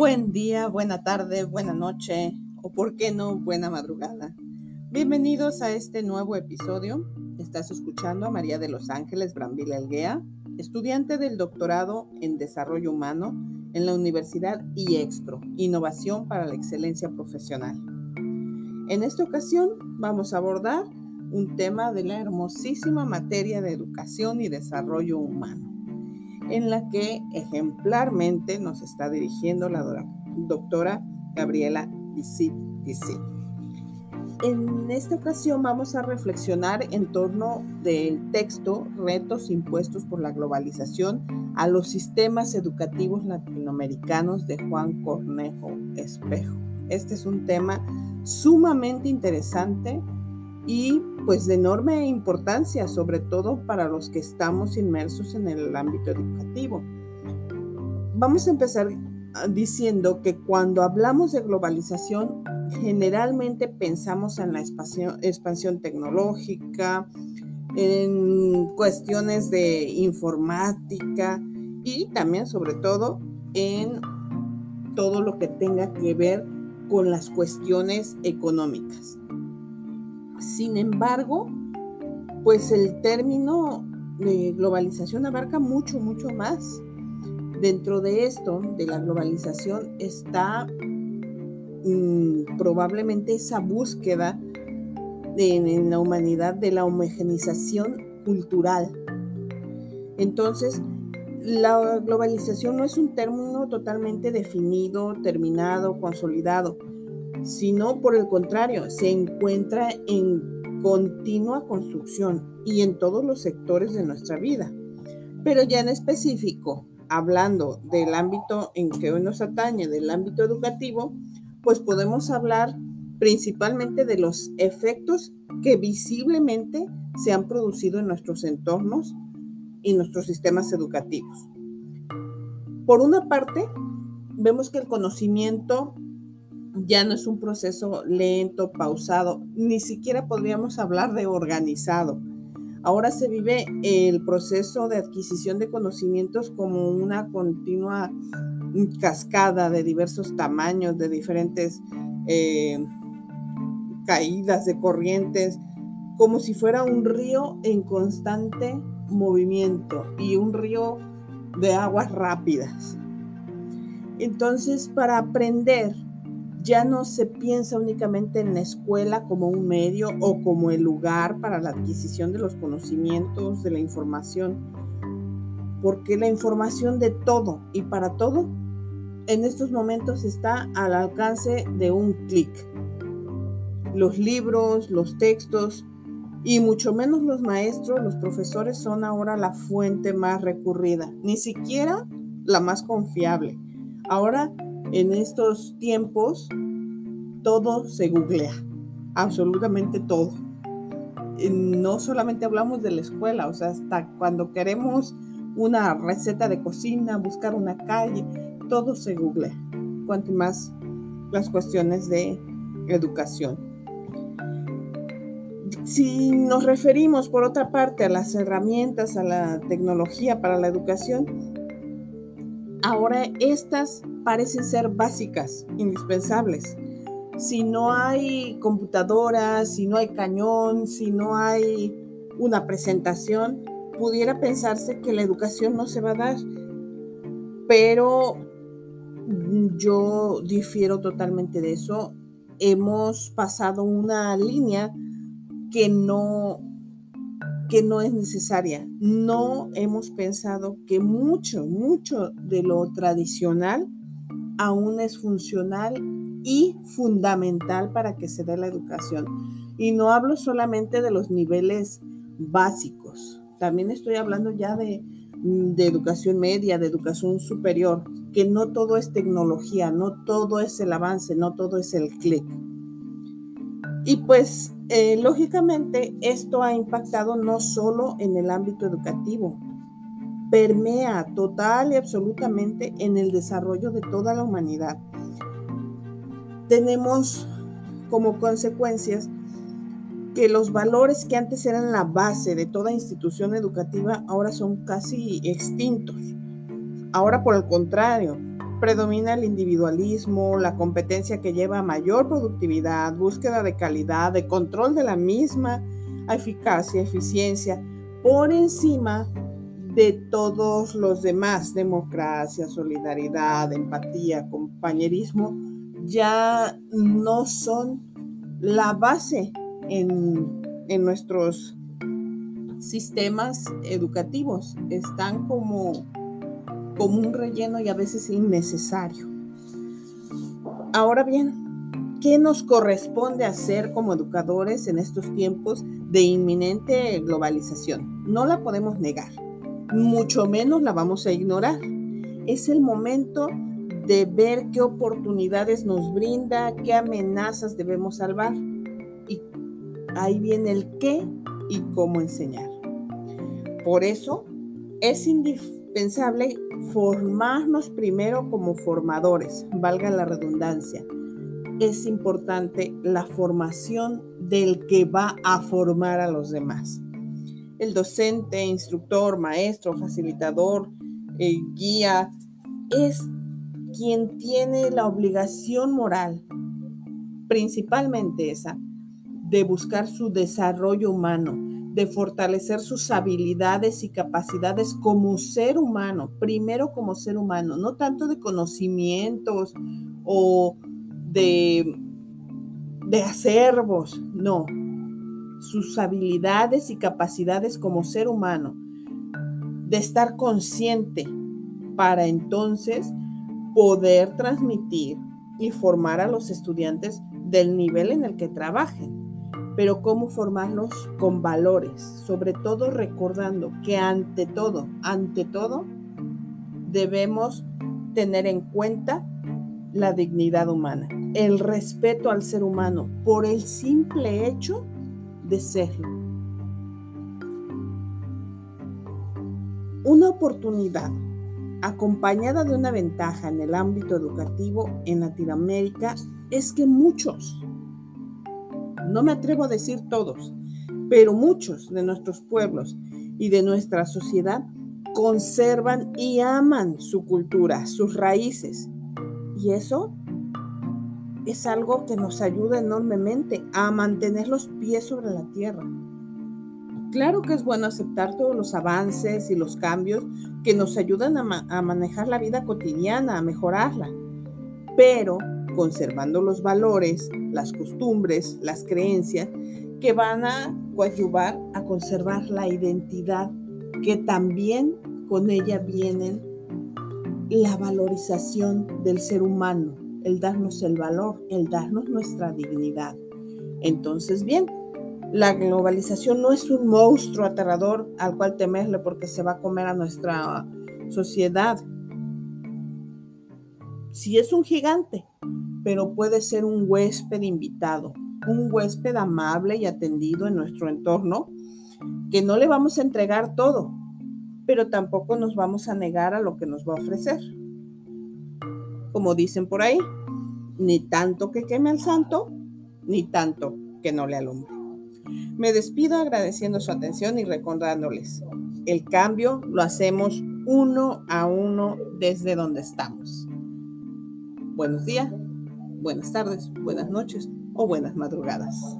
Buen día, buena tarde, buena noche o por qué no, buena madrugada. Bienvenidos a este nuevo episodio. Estás escuchando a María de los Ángeles Brambila Elguea, estudiante del doctorado en Desarrollo Humano en la Universidad IEXPRO, Innovación para la Excelencia Profesional. En esta ocasión vamos a abordar un tema de la hermosísima materia de educación y desarrollo humano en la que ejemplarmente nos está dirigiendo la doctora Gabriela Isit En esta ocasión vamos a reflexionar en torno del texto Retos impuestos por la globalización a los sistemas educativos latinoamericanos de Juan Cornejo Espejo. Este es un tema sumamente interesante y pues de enorme importancia, sobre todo para los que estamos inmersos en el ámbito educativo. Vamos a empezar ah, diciendo que cuando hablamos de globalización, generalmente pensamos en la expansión, tecnológica, en cuestiones de informática y también sobre todo en todo lo que tenga que ver con las cuestiones económicas. Sin embargo, pues el término de globalización abarca mucho, mucho más. Dentro de esto, de la globalización, está mm, probablemente esa búsqueda en la humanidad de la homogenización cultural. Entonces, la globalización no es un término totalmente definido, terminado, consolidado sino por el contrario, se encuentra en continua construcción y en todos los sectores de nuestra vida. Pero ya en específico, hablando del ámbito en que hoy nos atañe, del ámbito educativo, pues podemos hablar principalmente de los efectos que visiblemente se han producido en nuestros entornos y nuestros sistemas educativos. Por una parte, vemos que el conocimiento ya no es un proceso lento, pausado, ni siquiera podríamos hablar de organizado. Ahora se vive el proceso de adquisición de conocimientos como una continua cascada de diversos tamaños, de diferentes eh, caídas de corrientes, como si fuera un río en constante movimiento y un río de aguas rápidas. Entonces, para aprender ya no se piensa únicamente en la escuela como un medio o como el lugar para la adquisición de los conocimientos, de la información, porque la información de todo y para todo en estos momentos está al alcance de un clic. Los libros, los textos y mucho menos los maestros, los profesores son ahora la fuente más recurrida, ni siquiera la más confiable. Ahora en estos tiempos todo se googlea, absolutamente todo. No solamente hablamos de la escuela, o sea, hasta cuando queremos una receta de cocina, buscar una calle, todo se googlea. Cuanto más las cuestiones de educación. Si nos referimos, por otra parte, a las herramientas, a la tecnología para la educación, ahora estas parecen ser básicas, indispensables. Si no hay computadora, si no hay cañón, si no hay una presentación, pudiera pensarse que la educación no se va a dar. Pero yo difiero totalmente de eso. Hemos pasado una línea que no que no es necesaria. No hemos pensado que mucho, mucho de lo tradicional aún es funcional y fundamental para que se dé la educación. Y no hablo solamente de los niveles básicos, también estoy hablando ya de, de educación media, de educación superior, que no todo es tecnología, no todo es el avance, no todo es el clic. Y pues, eh, lógicamente, esto ha impactado no solo en el ámbito educativo, permea total y absolutamente en el desarrollo de toda la humanidad. Tenemos como consecuencias que los valores que antes eran la base de toda institución educativa ahora son casi extintos. Ahora, por el contrario, Predomina el individualismo, la competencia que lleva a mayor productividad, búsqueda de calidad, de control de la misma, eficacia, eficiencia, por encima de todos los demás, democracia, solidaridad, empatía, compañerismo, ya no son la base en, en nuestros sistemas educativos. Están como, como un relleno y a veces innecesario. Ahora bien, ¿qué nos corresponde hacer como educadores en estos tiempos de inminente globalización? No la podemos negar mucho menos la vamos a ignorar. Es el momento de ver qué oportunidades nos brinda, qué amenazas debemos salvar. Y ahí viene el qué y cómo enseñar. Por eso es indispensable formarnos primero como formadores, valga la redundancia. Es importante la formación del que va a formar a los demás el docente, instructor, maestro, facilitador, eh, guía, es quien tiene la obligación moral, principalmente esa, de buscar su desarrollo humano, de fortalecer sus habilidades y capacidades como ser humano, primero como ser humano, no tanto de conocimientos o de, de acervos, no, sus habilidades y capacidades como ser humano, de estar consciente para entonces poder transmitir y formar a los estudiantes del nivel en el que trabajen. Pero cómo formarlos con valores, sobre todo recordando que ante todo, ante todo, debemos tener en cuenta la dignidad humana, el respeto al ser humano por el simple hecho de serlo. Una oportunidad acompañada de una ventaja en el ámbito educativo en Latinoamérica es que muchos, no me atrevo a decir todos, pero muchos de nuestros pueblos y de nuestra sociedad conservan y aman su cultura, sus raíces. Y eso es algo que nos ayuda enormemente a mantener los pies sobre la tierra. Claro que es bueno aceptar todos los avances y los cambios que nos ayudan a, manejar la vida cotidiana, a mejorarla, pero conservando los valores, las costumbres, las creencias que van a coadyuvar a conservar la identidad, que también con ella vienen la valorización del ser humano, el darnos el valor, el darnos nuestra dignidad. Entonces, bien, la globalización no es un monstruo aterrador al cual temerle porque se va a comer a nuestra sociedad. Sí es un gigante, pero puede ser un huésped invitado, un huésped amable y atendido en nuestro entorno, que no le vamos a entregar todo, pero tampoco nos vamos a negar a lo que nos va a ofrecer como dicen por ahí, ni tanto que queme al santo, ni tanto que no le alumbre. Me despido agradeciendo su atención y recordándoles, el cambio lo hacemos uno a uno desde donde estamos. Buenos días, buenas tardes, buenas noches o buenas madrugadas.